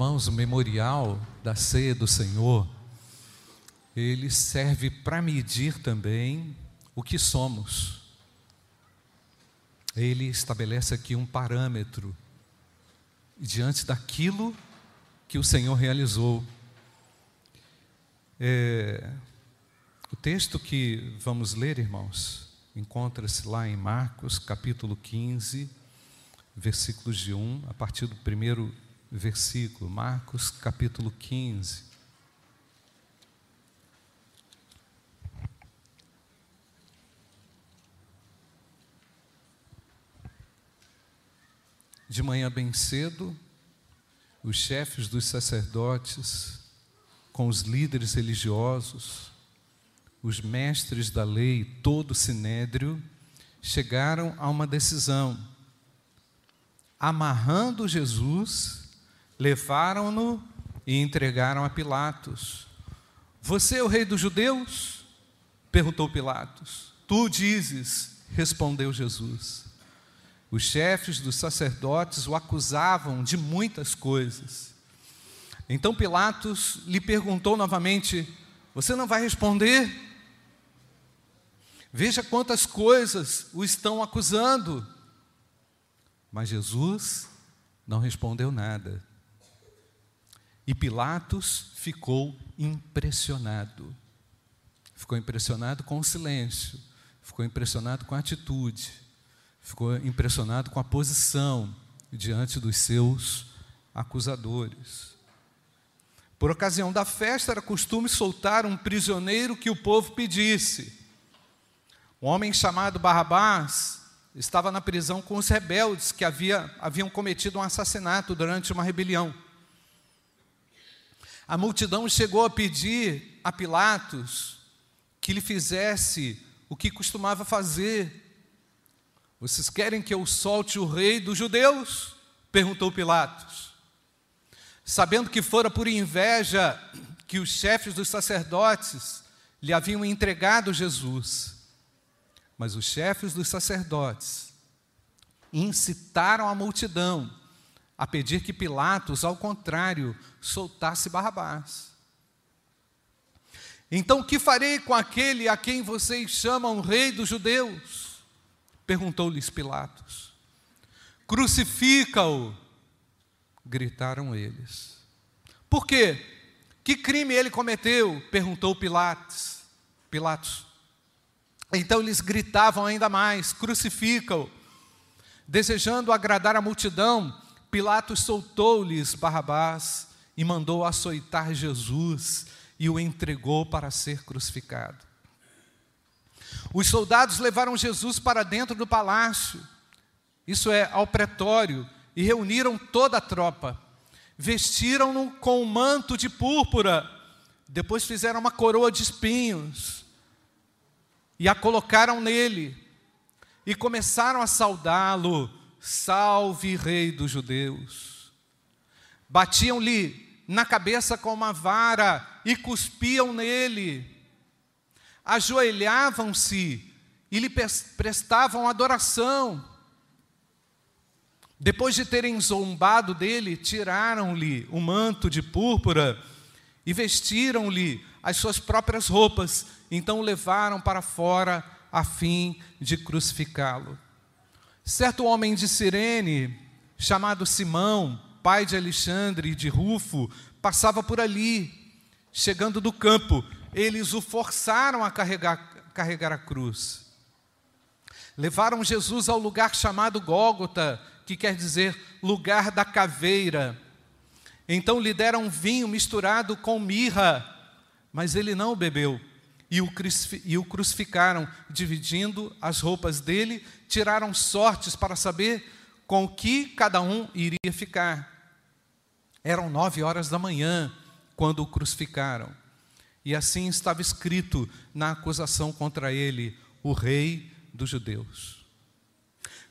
Irmãos, o memorial da ceia do Senhor, ele serve para medir também o que somos. Ele estabelece aqui um parâmetro diante daquilo que o Senhor realizou. É, o texto que vamos ler, irmãos, encontra-se lá em Marcos, capítulo 15, versículos de 1, a partir do primeiro versículo, Marcos capítulo 15. De manhã bem cedo, os chefes dos sacerdotes, com os líderes religiosos, os mestres da lei, todo o sinédrio, chegaram a uma decisão. Amarrando Jesus, levaram-no e entregaram a Pilatos. Você é o rei dos judeus? perguntou Pilatos. Tu dizes, respondeu Jesus. Os chefes dos sacerdotes o acusavam de muitas coisas. Então Pilatos lhe perguntou novamente: Você não vai responder? Veja quantas coisas o estão acusando. Mas Jesus não respondeu nada. E Pilatos ficou impressionado. Ficou impressionado com o silêncio, ficou impressionado com a atitude, ficou impressionado com a posição diante dos seus acusadores. Por ocasião da festa, era costume soltar um prisioneiro que o povo pedisse. Um homem chamado Barrabás estava na prisão com os rebeldes que havia, haviam cometido um assassinato durante uma rebelião. A multidão chegou a pedir a Pilatos que lhe fizesse o que costumava fazer. Vocês querem que eu solte o rei dos judeus? perguntou Pilatos. Sabendo que fora por inveja que os chefes dos sacerdotes lhe haviam entregado Jesus. Mas os chefes dos sacerdotes incitaram a multidão a pedir que Pilatos, ao contrário, soltasse Barrabás. Então, que farei com aquele a quem vocês chamam rei dos judeus? Perguntou-lhes Pilatos. Crucifica-o, gritaram eles. Por quê? Que crime ele cometeu? perguntou Pilatos. Pilatos. Então eles gritavam ainda mais: crucifica-o. Desejando agradar a multidão, Pilatos soltou-lhes Barrabás e mandou açoitar Jesus e o entregou para ser crucificado. Os soldados levaram Jesus para dentro do palácio, isso é, ao pretório, e reuniram toda a tropa. Vestiram-no com um manto de púrpura, depois fizeram uma coroa de espinhos e a colocaram nele, e começaram a saudá-lo Salve, Rei dos Judeus. Batiam-lhe na cabeça com uma vara e cuspiam nele. Ajoelhavam-se e lhe prestavam adoração. Depois de terem zombado dele, tiraram-lhe o manto de púrpura e vestiram-lhe as suas próprias roupas. Então o levaram para fora a fim de crucificá-lo. Certo homem de Cirene, chamado Simão, pai de Alexandre e de Rufo, passava por ali. Chegando do campo, eles o forçaram a carregar, carregar a cruz. Levaram Jesus ao lugar chamado Gólgota, que quer dizer lugar da caveira. Então lhe deram vinho misturado com mirra, mas ele não bebeu e o crucificaram, dividindo as roupas dele, tiraram sortes para saber com que cada um iria ficar. Eram nove horas da manhã quando o crucificaram. E assim estava escrito na acusação contra ele, o rei dos judeus.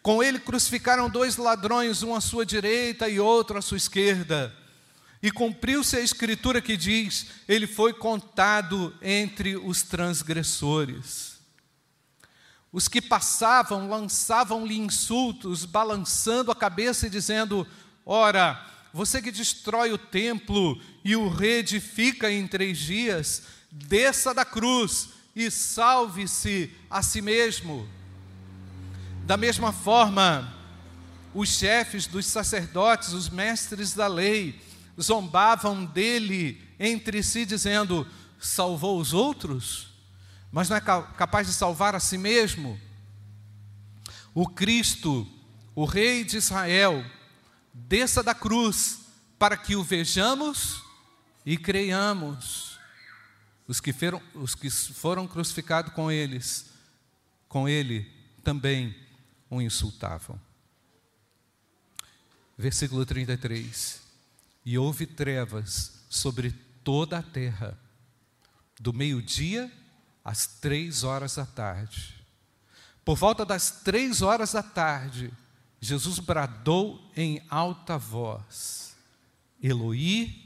Com ele crucificaram dois ladrões, um à sua direita e outro à sua esquerda. E cumpriu-se a escritura que diz: ele foi contado entre os transgressores. Os que passavam lançavam-lhe insultos, balançando a cabeça e dizendo: Ora, você que destrói o templo e o reedifica em três dias, desça da cruz e salve-se a si mesmo. Da mesma forma, os chefes dos sacerdotes, os mestres da lei, zombavam dele entre si, dizendo: salvou os outros, mas não é capaz de salvar a si mesmo. O Cristo, o Rei de Israel, desça da cruz para que o vejamos e creiamos. Os que foram, os que foram crucificados com eles, com ele, também o insultavam. Versículo 33. E houve trevas sobre toda a terra, do meio-dia às três horas da tarde. Por volta das três horas da tarde, Jesus bradou em alta voz: Eloi,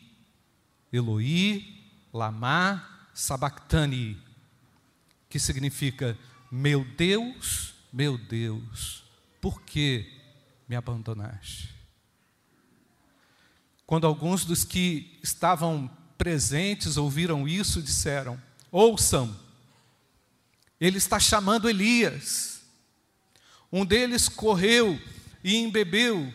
Eloi, lama sabactani, que significa: Meu Deus, meu Deus, por que me abandonaste? Quando alguns dos que estavam presentes ouviram isso, disseram: Ouçam, ele está chamando Elias. Um deles correu e embebeu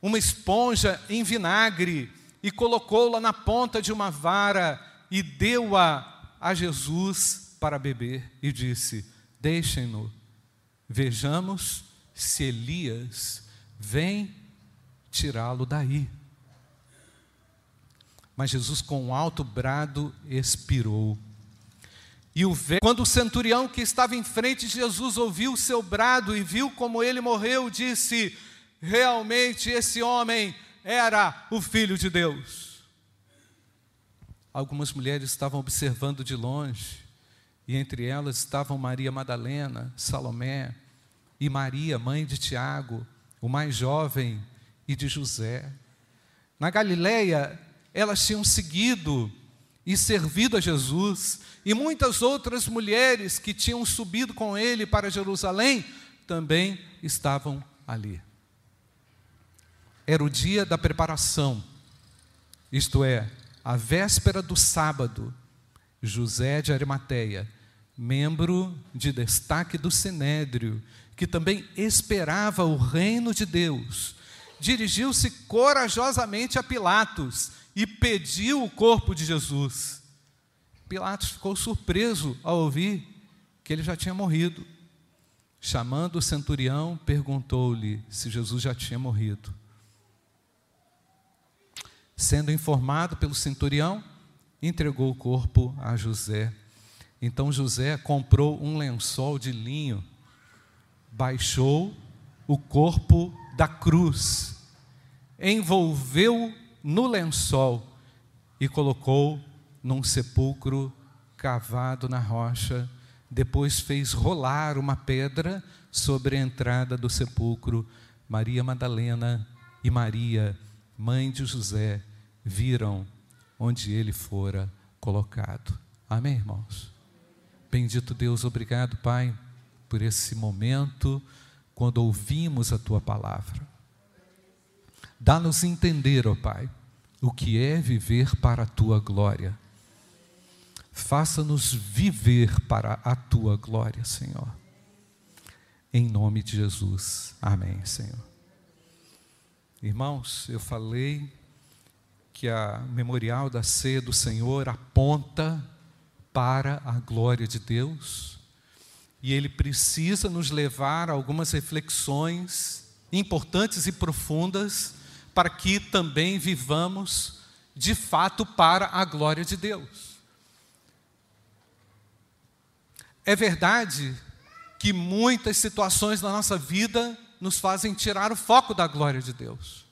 uma esponja em vinagre e colocou-la na ponta de uma vara e deu-a a Jesus para beber e disse: Deixem-no, vejamos se Elias vem tirá-lo daí. Mas Jesus, com um alto brado, expirou. E o quando o centurião que estava em frente de Jesus ouviu o seu brado e viu como ele morreu, disse: Realmente esse homem era o filho de Deus. Algumas mulheres estavam observando de longe, e entre elas estavam Maria Madalena, Salomé e Maria, mãe de Tiago, o mais jovem, e de José. Na Galileia, elas tinham seguido e servido a Jesus, e muitas outras mulheres que tinham subido com ele para Jerusalém também estavam ali. Era o dia da preparação, isto é, a véspera do sábado. José de Arimateia, membro de destaque do Sinédrio, que também esperava o reino de Deus, dirigiu-se corajosamente a Pilatos e pediu o corpo de Jesus. Pilatos ficou surpreso ao ouvir que ele já tinha morrido. Chamando o centurião, perguntou-lhe se Jesus já tinha morrido. Sendo informado pelo centurião, entregou o corpo a José. Então José comprou um lençol de linho, baixou o corpo da cruz, envolveu no lençol e colocou num sepulcro cavado na rocha. Depois fez rolar uma pedra sobre a entrada do sepulcro. Maria Madalena e Maria, mãe de José, viram onde ele fora colocado. Amém, irmãos? Bendito Deus, obrigado, Pai, por esse momento quando ouvimos a tua palavra. Dá-nos entender, ó Pai, o que é viver para a tua glória. Faça-nos viver para a tua glória, Senhor. Em nome de Jesus. Amém, Senhor. Irmãos, eu falei que a memorial da ceia do Senhor aponta para a glória de Deus e ele precisa nos levar a algumas reflexões importantes e profundas para que também vivamos de fato para a glória de Deus. É verdade que muitas situações na nossa vida nos fazem tirar o foco da glória de Deus.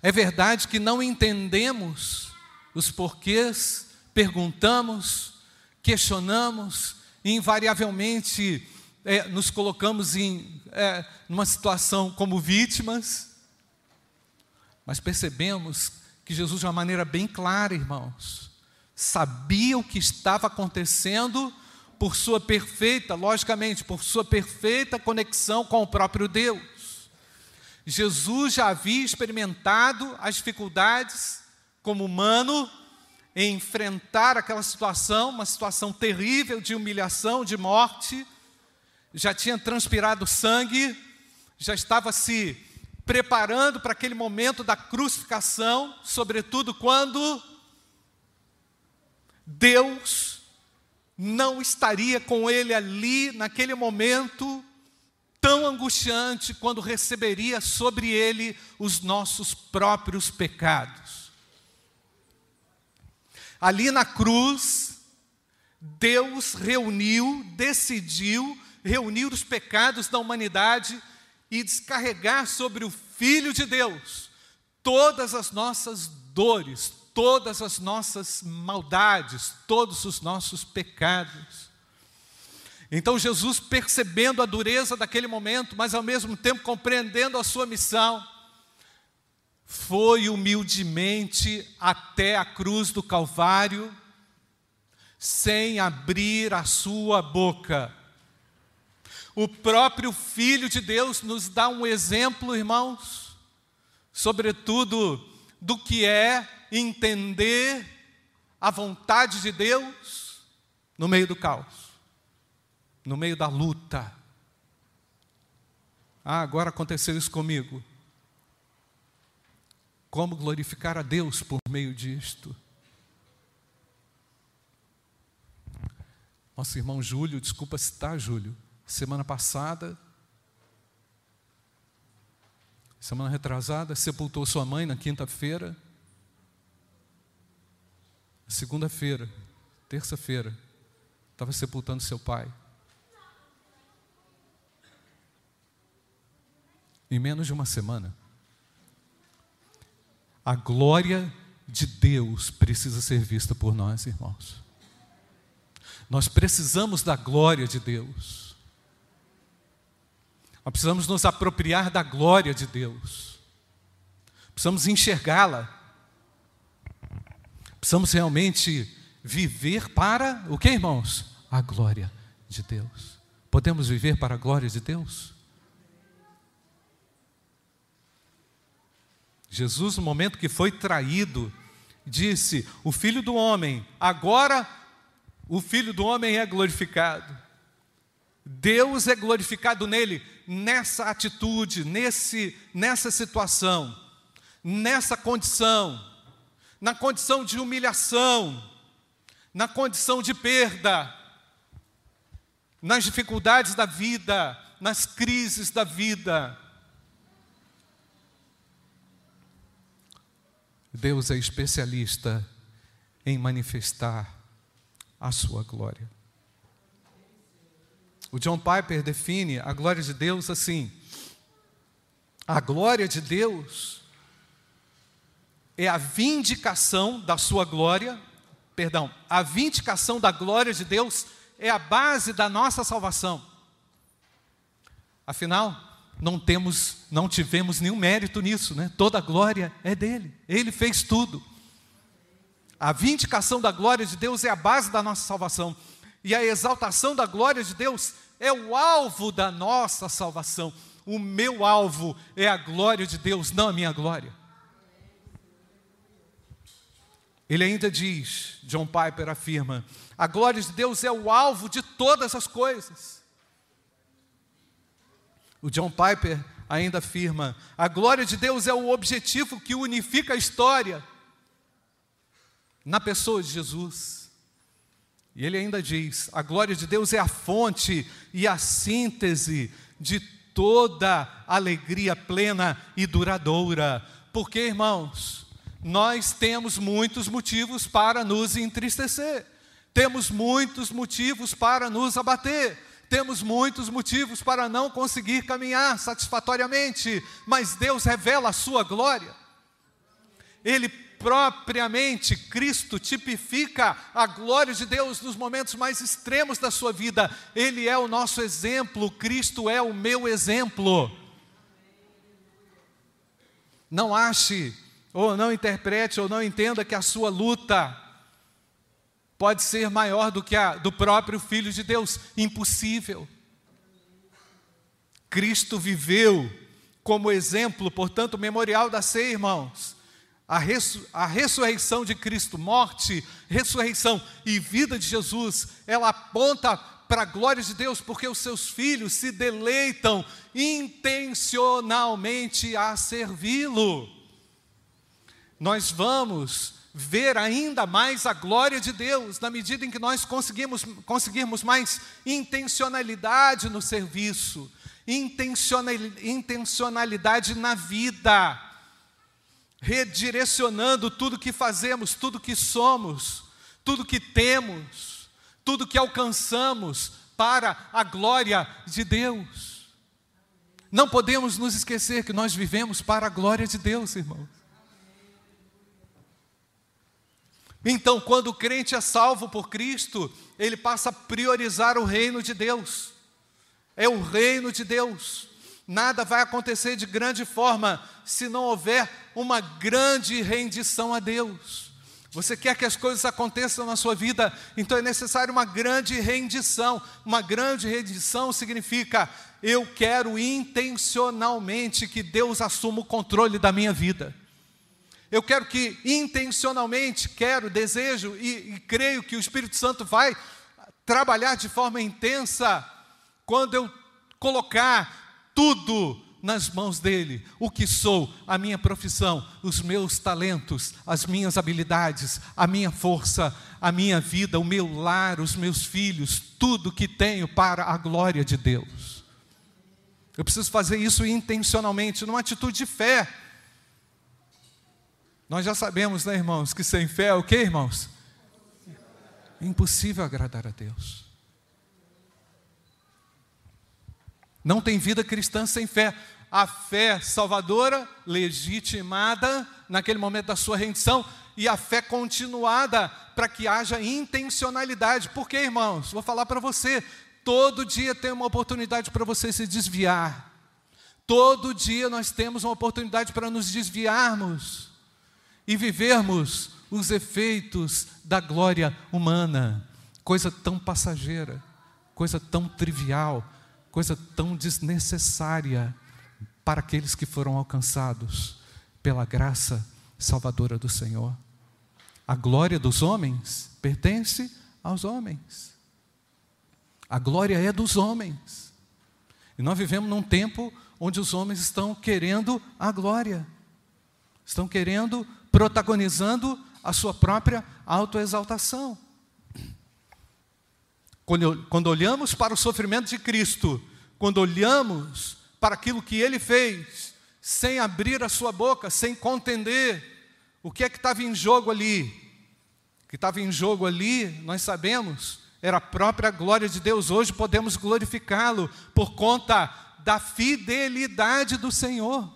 É verdade que não entendemos os porquês, perguntamos, questionamos e invariavelmente é, nos colocamos em é, situação como vítimas mas percebemos que Jesus, de uma maneira bem clara, irmãos, sabia o que estava acontecendo por sua perfeita, logicamente, por sua perfeita conexão com o próprio Deus. Jesus já havia experimentado as dificuldades como humano em enfrentar aquela situação, uma situação terrível de humilhação, de morte. Já tinha transpirado sangue, já estava se preparando para aquele momento da crucificação, sobretudo quando Deus não estaria com ele ali naquele momento tão angustiante quando receberia sobre ele os nossos próprios pecados. Ali na cruz, Deus reuniu, decidiu reunir os pecados da humanidade e descarregar sobre o Filho de Deus todas as nossas dores, todas as nossas maldades, todos os nossos pecados. Então Jesus, percebendo a dureza daquele momento, mas ao mesmo tempo compreendendo a sua missão, foi humildemente até a cruz do Calvário, sem abrir a sua boca. O próprio Filho de Deus nos dá um exemplo, irmãos, sobretudo do que é entender a vontade de Deus no meio do caos, no meio da luta. Ah, agora aconteceu isso comigo. Como glorificar a Deus por meio disto? Nosso irmão Júlio, desculpa citar, Júlio, semana passada, semana retrasada, sepultou sua mãe na quinta-feira. Segunda-feira, terça-feira, estava sepultando seu pai. Em menos de uma semana. A glória de Deus precisa ser vista por nós, irmãos. Nós precisamos da glória de Deus. Nós precisamos nos apropriar da glória de Deus. Precisamos enxergá-la. Precisamos realmente viver para o que, irmãos? A glória de Deus. Podemos viver para a glória de Deus? Jesus, no momento que foi traído, disse: O filho do homem, agora o filho do homem é glorificado. Deus é glorificado nele, nessa atitude, nesse, nessa situação, nessa condição na condição de humilhação, na condição de perda, nas dificuldades da vida, nas crises da vida. Deus é especialista em manifestar a sua glória. O John Piper define a glória de Deus assim: a glória de Deus é a vindicação da sua glória, perdão, a vindicação da glória de Deus é a base da nossa salvação. Afinal, não temos, não tivemos nenhum mérito nisso, né? Toda a glória é dele. Ele fez tudo. A vindicação da glória de Deus é a base da nossa salvação. E a exaltação da glória de Deus é o alvo da nossa salvação. O meu alvo é a glória de Deus, não a minha glória. Ele ainda diz, John Piper afirma, a glória de Deus é o alvo de todas as coisas. O John Piper ainda afirma, a glória de Deus é o objetivo que unifica a história na pessoa de Jesus. E ele ainda diz: a glória de Deus é a fonte e a síntese de toda alegria plena e duradoura. Porque, irmãos, nós temos muitos motivos para nos entristecer, temos muitos motivos para nos abater, temos muitos motivos para não conseguir caminhar satisfatoriamente, mas Deus revela a sua glória. Ele propriamente, Cristo tipifica a glória de Deus nos momentos mais extremos da sua vida. Ele é o nosso exemplo, Cristo é o meu exemplo. Não ache ou não interprete ou não entenda que a sua luta pode ser maior do que a do próprio Filho de Deus. Impossível. Cristo viveu como exemplo, portanto, memorial da ceia, irmãos. A, a ressurreição de Cristo, morte, ressurreição e vida de Jesus, ela aponta para a glória de Deus, porque os seus filhos se deleitam intencionalmente a servi-lo. Nós vamos ver ainda mais a glória de Deus, na medida em que nós conseguimos, conseguirmos mais intencionalidade no serviço, intencionalidade na vida, redirecionando tudo que fazemos, tudo que somos, tudo que temos, tudo que alcançamos para a glória de Deus. Não podemos nos esquecer que nós vivemos para a glória de Deus, irmãos. Então, quando o crente é salvo por Cristo, ele passa a priorizar o reino de Deus. É o reino de Deus. Nada vai acontecer de grande forma se não houver uma grande rendição a Deus. Você quer que as coisas aconteçam na sua vida, então é necessário uma grande rendição. Uma grande rendição significa eu quero intencionalmente que Deus assuma o controle da minha vida. Eu quero que intencionalmente, quero, desejo e, e creio que o Espírito Santo vai trabalhar de forma intensa quando eu colocar tudo nas mãos dele, o que sou, a minha profissão, os meus talentos, as minhas habilidades, a minha força, a minha vida, o meu lar, os meus filhos, tudo que tenho para a glória de Deus. Eu preciso fazer isso intencionalmente, numa atitude de fé. Nós já sabemos, né, irmãos, que sem fé é o que, irmãos? Impossível agradar a Deus. Não tem vida cristã sem fé. A fé salvadora, legitimada naquele momento da sua rendição, e a fé continuada para que haja intencionalidade. Por quê, irmãos? Vou falar para você. Todo dia tem uma oportunidade para você se desviar. Todo dia nós temos uma oportunidade para nos desviarmos e vivermos os efeitos da glória humana, coisa tão passageira, coisa tão trivial, coisa tão desnecessária para aqueles que foram alcançados pela graça salvadora do Senhor. A glória dos homens pertence aos homens. A glória é dos homens. E nós vivemos num tempo onde os homens estão querendo a glória, estão querendo protagonizando a sua própria autoexaltação. Quando, quando olhamos para o sofrimento de Cristo, quando olhamos para aquilo que ele fez, sem abrir a sua boca, sem contender, o que é que estava em jogo ali? O que estava em jogo ali, nós sabemos, era a própria glória de Deus. Hoje podemos glorificá-lo por conta da fidelidade do Senhor.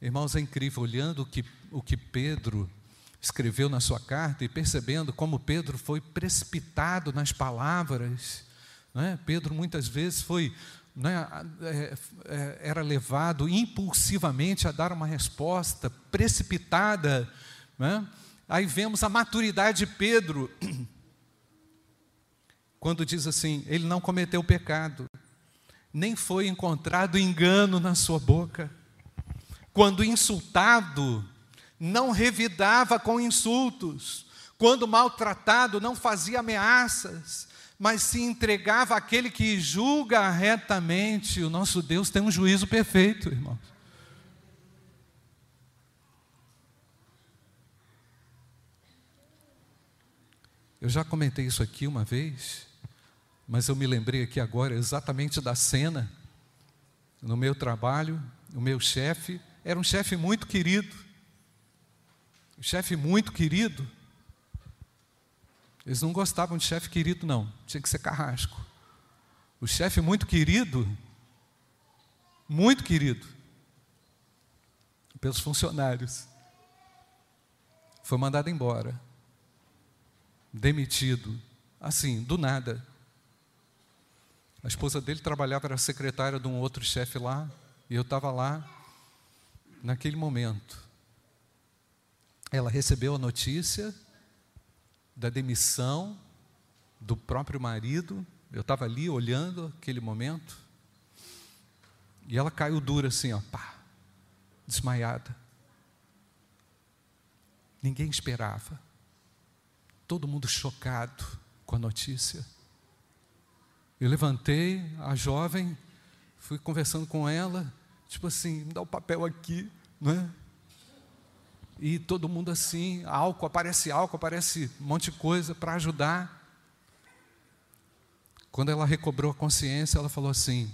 Irmãos, é incrível, olhando o que, o que Pedro escreveu na sua carta e percebendo como Pedro foi precipitado nas palavras. Né? Pedro muitas vezes foi, né, é, é, era levado impulsivamente a dar uma resposta precipitada. Né? Aí vemos a maturidade de Pedro, quando diz assim: ele não cometeu pecado, nem foi encontrado engano na sua boca quando insultado, não revidava com insultos. Quando maltratado, não fazia ameaças, mas se entregava àquele que julga retamente. O nosso Deus tem um juízo perfeito, irmãos. Eu já comentei isso aqui uma vez, mas eu me lembrei aqui agora exatamente da cena. No meu trabalho, o meu chefe era um chefe muito querido. Um chefe muito querido. Eles não gostavam de chefe querido, não. Tinha que ser carrasco. O chefe muito querido, muito querido, pelos funcionários, foi mandado embora, demitido, assim, do nada. A esposa dele trabalhava, era secretária de um outro chefe lá, e eu estava lá, naquele momento, ela recebeu a notícia da demissão do próprio marido Eu estava ali olhando aquele momento. E ela caiu dura assim, ó, pá, desmaiada. Ninguém esperava. Todo mundo chocado com a notícia. Eu levantei a jovem, fui conversando com ela, tipo assim, me dá o papel aqui, não é? E todo mundo assim, álcool, aparece álcool, aparece um monte de coisa para ajudar. Quando ela recobrou a consciência, ela falou assim: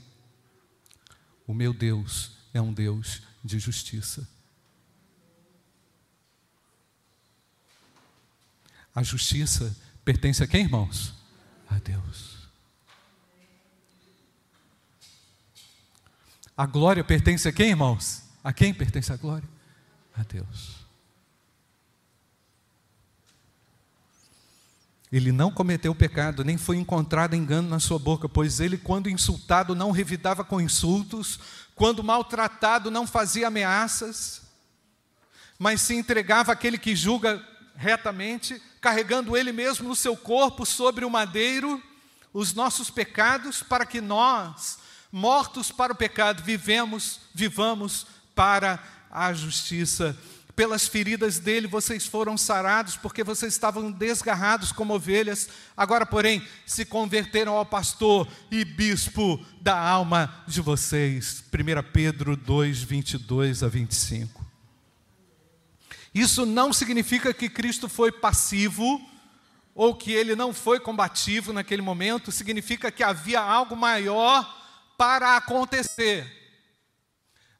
O meu Deus é um Deus de justiça. A justiça pertence a quem, irmãos? A Deus. A glória pertence a quem, irmãos? A quem pertence a glória? A Deus. Ele não cometeu pecado, nem foi encontrado engano na sua boca, pois ele, quando insultado, não revidava com insultos, quando maltratado, não fazia ameaças, mas se entregava àquele que julga retamente, carregando ele mesmo no seu corpo sobre o madeiro os nossos pecados, para que nós, mortos para o pecado, vivemos, vivamos para a justiça. Pelas feridas dele vocês foram sarados, porque vocês estavam desgarrados como ovelhas. Agora, porém, se converteram ao pastor e bispo da alma de vocês. 1 Pedro 2, 22 a 25. Isso não significa que Cristo foi passivo ou que ele não foi combativo naquele momento, significa que havia algo maior para acontecer.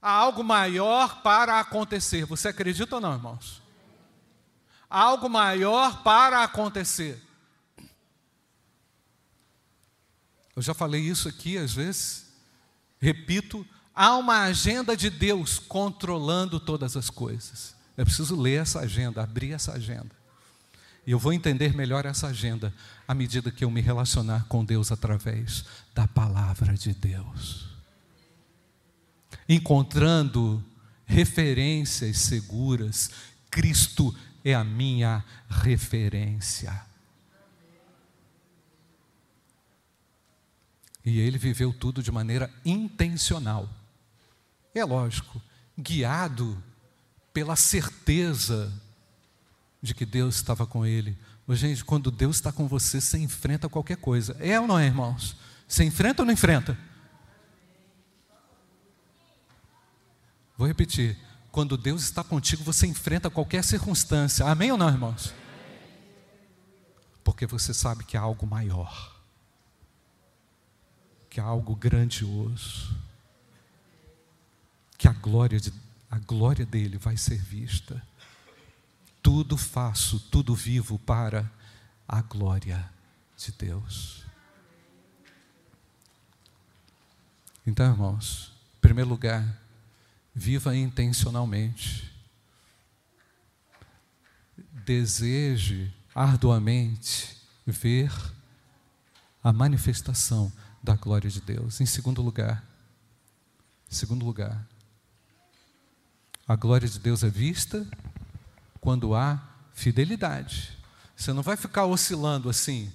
Há algo maior para acontecer. Você acredita ou não, irmãos? Há algo maior para acontecer. Eu já falei isso aqui às vezes, repito, há uma agenda de Deus controlando todas as coisas. É preciso ler essa agenda, abrir essa agenda. E eu vou entender melhor essa agenda à medida que eu me relacionar com Deus através da palavra de Deus. Encontrando referências seguras, Cristo é a minha referência. E ele viveu tudo de maneira intencional. É lógico, guiado pela certeza de que Deus estava com ele. Mas, gente, quando Deus está com você, você enfrenta qualquer coisa. É ou não é, irmãos? Você enfrenta ou não enfrenta? Vou repetir. Quando Deus está contigo, você enfrenta qualquer circunstância. Amém ou não, irmãos? Porque você sabe que há algo maior, que há algo grandioso, que a glória de a glória dele vai ser vista. Tudo faço, tudo vivo para a glória de Deus. Então, irmãos, em primeiro lugar, viva intencionalmente. Deseje arduamente ver a manifestação da glória de Deus. Em segundo lugar, segundo lugar, a glória de Deus é vista quando há fidelidade. Você não vai ficar oscilando assim.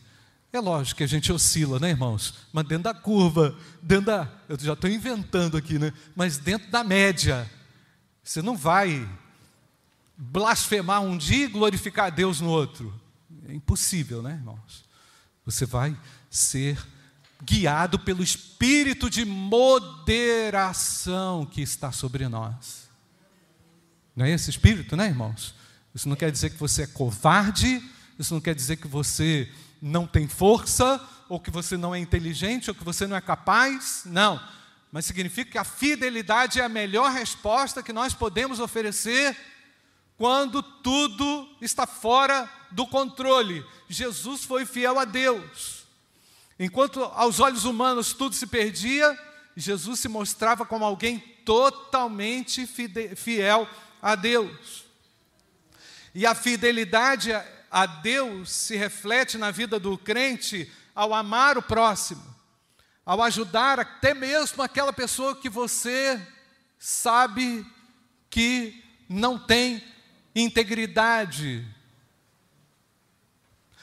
É lógico que a gente oscila, né, irmãos? Mas dentro da curva, dentro da. Eu já estou inventando aqui, né? Mas dentro da média. Você não vai blasfemar um dia e glorificar a Deus no outro. É impossível, né, irmãos? Você vai ser guiado pelo espírito de moderação que está sobre nós. Não é esse espírito, né, irmãos? Isso não quer dizer que você é covarde, isso não quer dizer que você não tem força, ou que você não é inteligente, ou que você não é capaz. Não. Mas significa que a fidelidade é a melhor resposta que nós podemos oferecer quando tudo está fora do controle. Jesus foi fiel a Deus. Enquanto aos olhos humanos tudo se perdia, Jesus se mostrava como alguém totalmente fiel a Deus. E a fidelidade a Deus se reflete na vida do crente ao amar o próximo, ao ajudar até mesmo aquela pessoa que você sabe que não tem integridade.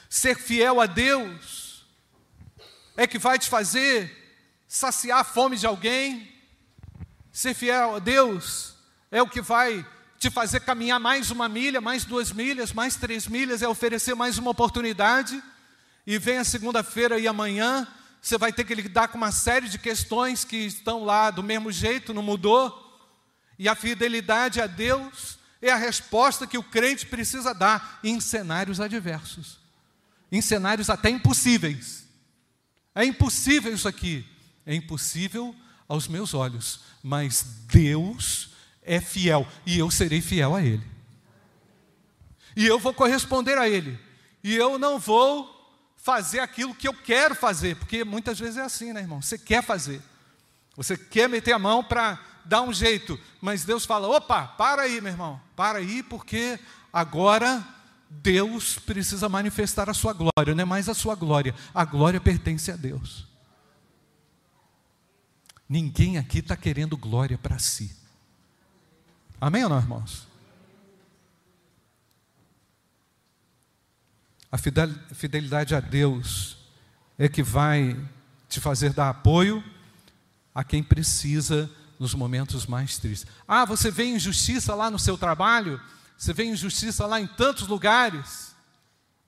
Ser fiel a Deus é que vai te fazer saciar a fome de alguém. Ser fiel a Deus é o que vai te fazer caminhar mais uma milha, mais duas milhas, mais três milhas, é oferecer mais uma oportunidade. E vem a segunda-feira e amanhã, você vai ter que lidar com uma série de questões que estão lá do mesmo jeito, não mudou. E a fidelidade a Deus é a resposta que o crente precisa dar em cenários adversos, em cenários até impossíveis. É impossível isso aqui, é impossível aos meus olhos, mas Deus é fiel e eu serei fiel a Ele. E eu vou corresponder a Ele, e eu não vou fazer aquilo que eu quero fazer, porque muitas vezes é assim, né, irmão? Você quer fazer, você quer meter a mão para dar um jeito, mas Deus fala: opa, para aí, meu irmão, para aí, porque agora Deus precisa manifestar a sua glória, não é mais a sua glória, a glória pertence a Deus. Ninguém aqui está querendo glória para si. Amém ou não, irmãos? A fidelidade a Deus é que vai te fazer dar apoio a quem precisa nos momentos mais tristes. Ah, você vê injustiça lá no seu trabalho? Você vê injustiça lá em tantos lugares?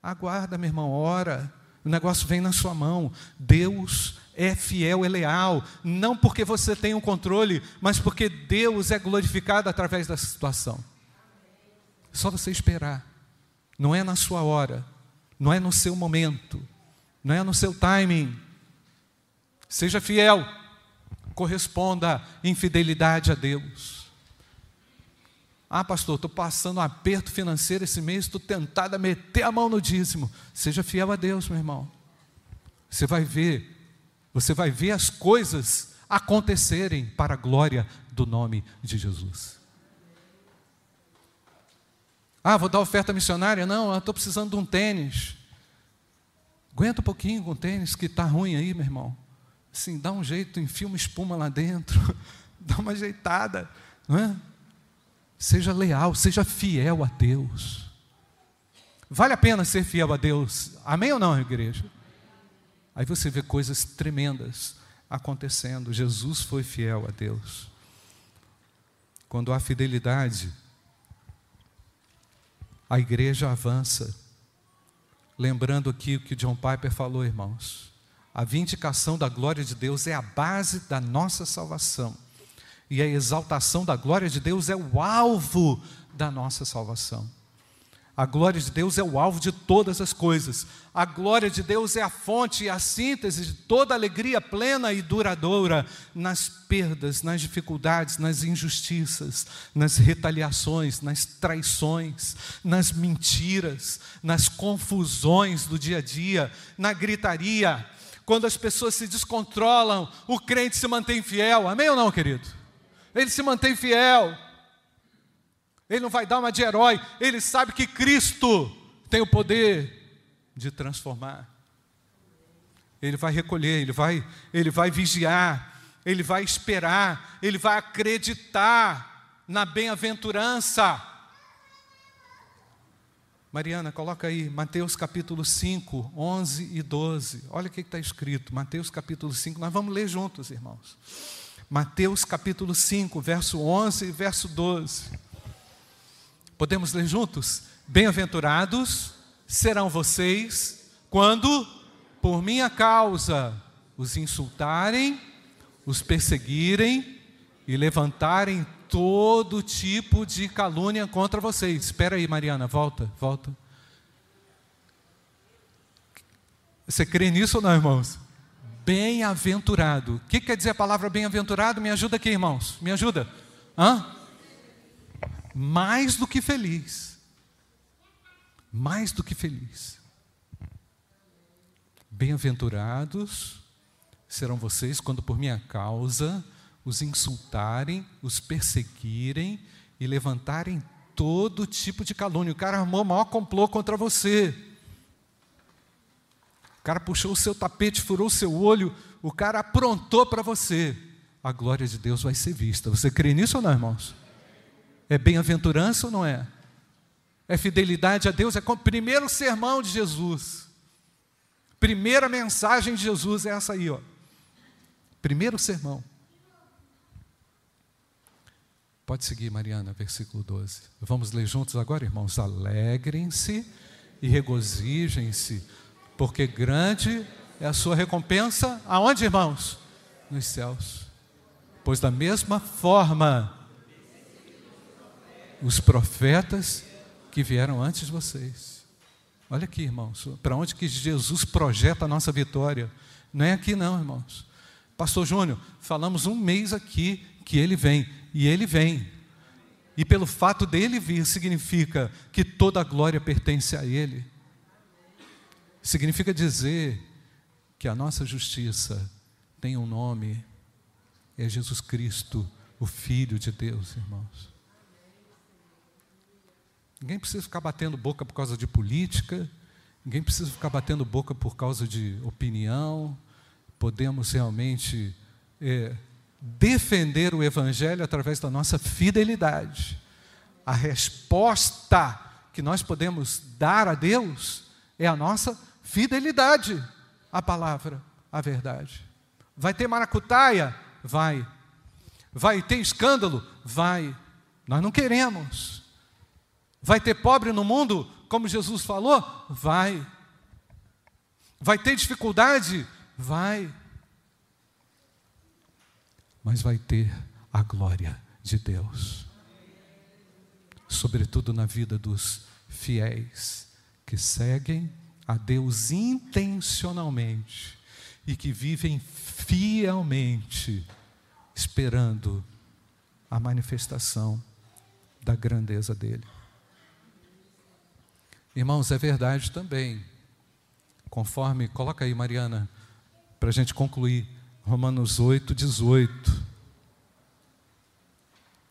Aguarda, meu irmão, ora. O negócio vem na sua mão. Deus é fiel, é leal. Não porque você tem o um controle, mas porque Deus é glorificado através da situação. Só você esperar. Não é na sua hora não é no seu momento, não é no seu timing. Seja fiel, corresponda em fidelidade a Deus. Ah, pastor, estou passando um aperto financeiro esse mês, estou tentado a meter a mão no dízimo. Seja fiel a Deus, meu irmão. Você vai ver, você vai ver as coisas acontecerem para a glória do nome de Jesus. Ah, vou dar oferta missionária? Não, eu estou precisando de um tênis. Aguenta um pouquinho com o tênis que está ruim aí, meu irmão. Assim, dá um jeito, enfia uma espuma lá dentro, dá uma ajeitada, não é? Seja leal, seja fiel a Deus. Vale a pena ser fiel a Deus, amém ou não, igreja? Aí você vê coisas tremendas acontecendo. Jesus foi fiel a Deus. Quando há fidelidade, a igreja avança. Lembrando aqui o que John Piper falou, irmãos. A vindicação da glória de Deus é a base da nossa salvação. E a exaltação da glória de Deus é o alvo da nossa salvação. A glória de Deus é o alvo de todas as coisas. A glória de Deus é a fonte e a síntese de toda alegria plena e duradoura nas perdas, nas dificuldades, nas injustiças, nas retaliações, nas traições, nas mentiras, nas confusões do dia a dia, na gritaria. Quando as pessoas se descontrolam, o crente se mantém fiel. Amém ou não, querido? Ele se mantém fiel ele não vai dar uma de herói, ele sabe que Cristo tem o poder de transformar. Ele vai recolher, ele vai, ele vai vigiar, ele vai esperar, ele vai acreditar na bem-aventurança. Mariana, coloca aí Mateus capítulo 5, 11 e 12. Olha o que está escrito, Mateus capítulo 5, nós vamos ler juntos, irmãos. Mateus capítulo 5, verso 11 e verso 12. Podemos ler juntos? Bem-aventurados serão vocês quando, por minha causa, os insultarem, os perseguirem e levantarem todo tipo de calúnia contra vocês. Espera aí, Mariana, volta, volta. Você crê nisso ou não, irmãos? Bem-aventurado. O que quer dizer a palavra bem-aventurado? Me ajuda aqui, irmãos. Me ajuda. Hã? Mais do que feliz. Mais do que feliz. Bem-aventurados serão vocês quando por minha causa os insultarem, os perseguirem e levantarem todo tipo de calúnia. O cara armou o maior complô contra você. O cara puxou o seu tapete, furou o seu olho, o cara aprontou para você. A glória de Deus vai ser vista. Você crê nisso ou não, irmãos? É bem-aventurança ou não é? É fidelidade a Deus? É o primeiro sermão de Jesus. Primeira mensagem de Jesus é essa aí, ó. Primeiro sermão. Pode seguir, Mariana, versículo 12. Vamos ler juntos agora, irmãos. Alegrem-se e regozijem-se, porque grande é a sua recompensa. Aonde, irmãos? Nos céus. Pois da mesma forma, os profetas que vieram antes de vocês. Olha aqui, irmãos, para onde que Jesus projeta a nossa vitória? Não é aqui não, irmãos. Pastor Júnior, falamos um mês aqui que ele vem, e ele vem. E pelo fato dele vir, significa que toda a glória pertence a ele. Significa dizer que a nossa justiça tem um nome, é Jesus Cristo, o Filho de Deus, irmãos. Ninguém precisa ficar batendo boca por causa de política, ninguém precisa ficar batendo boca por causa de opinião. Podemos realmente é, defender o Evangelho através da nossa fidelidade. A resposta que nós podemos dar a Deus é a nossa fidelidade à palavra, à verdade. Vai ter maracutaia? Vai. Vai ter escândalo? Vai. Nós não queremos. Vai ter pobre no mundo, como Jesus falou? Vai. Vai ter dificuldade? Vai. Mas vai ter a glória de Deus. Sobretudo na vida dos fiéis que seguem a Deus intencionalmente e que vivem fielmente esperando a manifestação da grandeza dele. Irmãos, é verdade também, conforme, coloca aí, Mariana, para a gente concluir, Romanos 8, 18.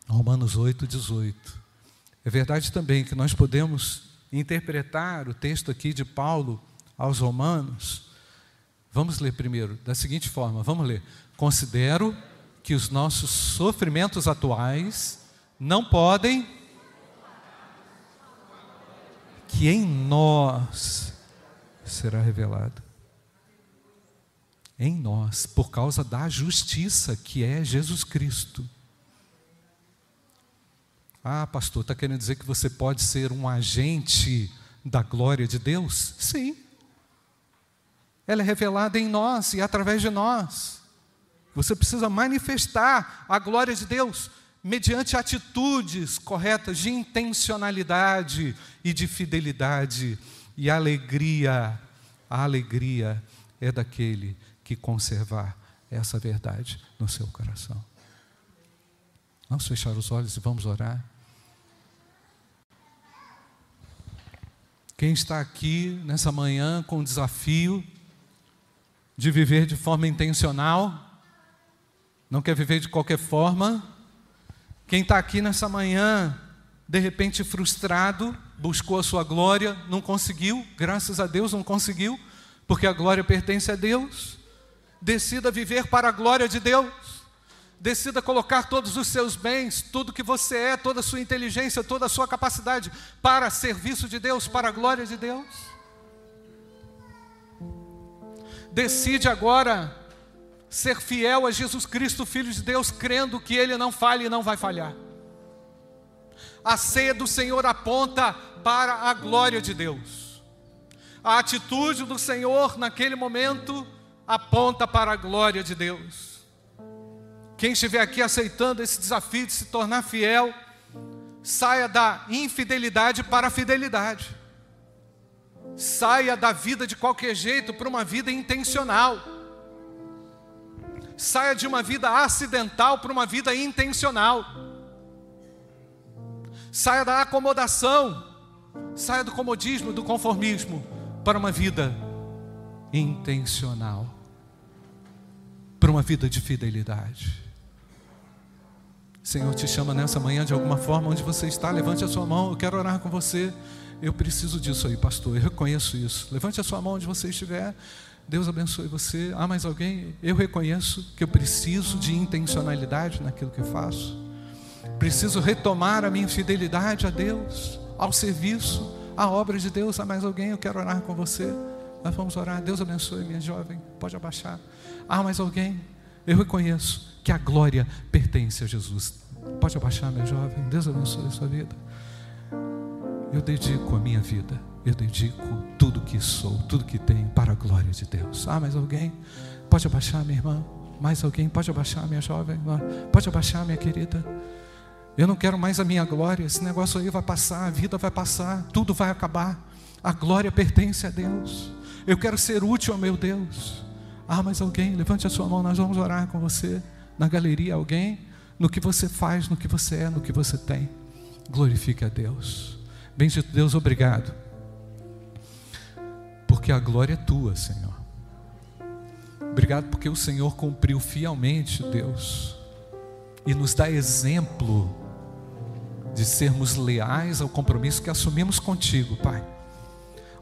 Romanos 8, 18. É verdade também que nós podemos interpretar o texto aqui de Paulo aos Romanos. Vamos ler primeiro, da seguinte forma: vamos ler. Considero que os nossos sofrimentos atuais não podem que em nós será revelado. Em nós, por causa da justiça que é Jesus Cristo. Ah, pastor, está querendo dizer que você pode ser um agente da glória de Deus? Sim. Ela é revelada em nós e através de nós. Você precisa manifestar a glória de Deus mediante atitudes corretas de intencionalidade e de fidelidade. E alegria, a alegria é daquele que conservar essa verdade no seu coração. Vamos fechar os olhos e vamos orar. Quem está aqui nessa manhã com o desafio de viver de forma intencional, não quer viver de qualquer forma, quem está aqui nessa manhã, de repente frustrado, buscou a sua glória, não conseguiu, graças a Deus não conseguiu, porque a glória pertence a Deus. Decida viver para a glória de Deus. Decida colocar todos os seus bens, tudo que você é, toda a sua inteligência, toda a sua capacidade para serviço de Deus, para a glória de Deus. Decide agora ser fiel a Jesus Cristo, Filho de Deus, crendo que Ele não falha e não vai falhar. A ceia do Senhor aponta para a glória de Deus. A atitude do Senhor naquele momento aponta para a glória de Deus. Quem estiver aqui aceitando esse desafio de se tornar fiel, saia da infidelidade para a fidelidade. Saia da vida de qualquer jeito para uma vida intencional saia de uma vida acidental para uma vida intencional. Saia da acomodação, saia do comodismo, do conformismo, para uma vida intencional, para uma vida de fidelidade. Senhor te chama nessa manhã de alguma forma, onde você está, levante a sua mão, eu quero orar com você. Eu preciso disso aí, pastor, eu reconheço isso. Levante a sua mão onde você estiver. Deus abençoe você. Há mais alguém? Eu reconheço que eu preciso de intencionalidade naquilo que faço. Preciso retomar a minha fidelidade a Deus, ao serviço, à obra de Deus. Há mais alguém? Eu quero orar com você. Nós vamos orar. Deus abençoe, minha jovem. Pode abaixar. Ah, mais alguém? Eu reconheço que a glória pertence a Jesus. Pode abaixar, meu jovem. Deus abençoe a sua vida. Eu dedico a minha vida. Eu dedico tudo que sou, tudo que tenho para a glória de Deus. Ah, mais alguém? Pode abaixar, minha irmã. Mais alguém? Pode abaixar, minha jovem. Pode abaixar, minha querida. Eu não quero mais a minha glória. Esse negócio aí vai passar, a vida vai passar, tudo vai acabar. A glória pertence a Deus. Eu quero ser útil ao meu Deus. Ah, mas alguém, levante a sua mão, nós vamos orar com você. Na galeria, alguém, no que você faz, no que você é, no que você tem. Glorifique a Deus. Bendito Deus, obrigado. Porque a glória é tua, Senhor. Obrigado porque o Senhor cumpriu fielmente, Deus, e nos dá exemplo de sermos leais ao compromisso que assumimos contigo, Pai.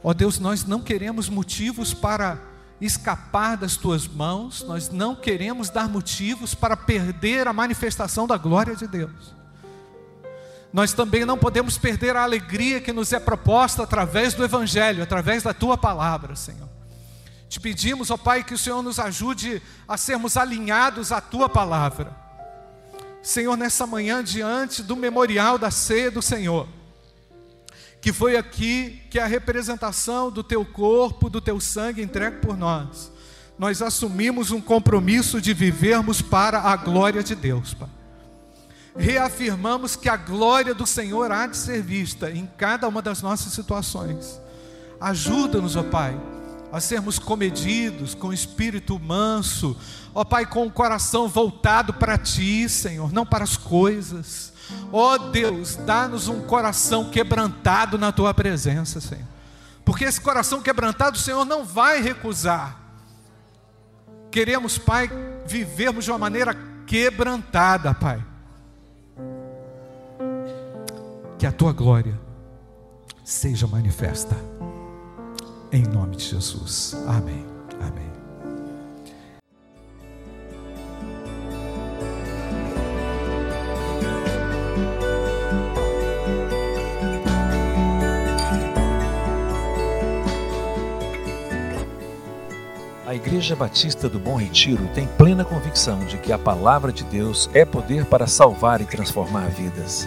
Ó Deus, nós não queremos motivos para escapar das tuas mãos, nós não queremos dar motivos para perder a manifestação da glória de Deus. Nós também não podemos perder a alegria que nos é proposta através do Evangelho, através da tua palavra, Senhor. Te pedimos, ó Pai, que o Senhor nos ajude a sermos alinhados à tua palavra. Senhor, nessa manhã, diante do memorial da ceia do Senhor, que foi aqui que a representação do teu corpo, do teu sangue entregue por nós. Nós assumimos um compromisso de vivermos para a glória de Deus, Pai. Reafirmamos que a glória do Senhor há de ser vista em cada uma das nossas situações. Ajuda-nos, ó Pai, a sermos comedidos, com espírito manso, ó Pai, com o coração voltado para Ti, Senhor, não para as coisas Ó Deus, dá-nos um coração quebrantado na tua presença, Senhor. Porque esse coração quebrantado o Senhor não vai recusar. Queremos, Pai, vivermos de uma maneira quebrantada, Pai. Que a tua glória seja manifesta. Em nome de Jesus. Amém. Amém. A Igreja Batista do Bom Retiro tem plena convicção de que a palavra de Deus é poder para salvar e transformar vidas.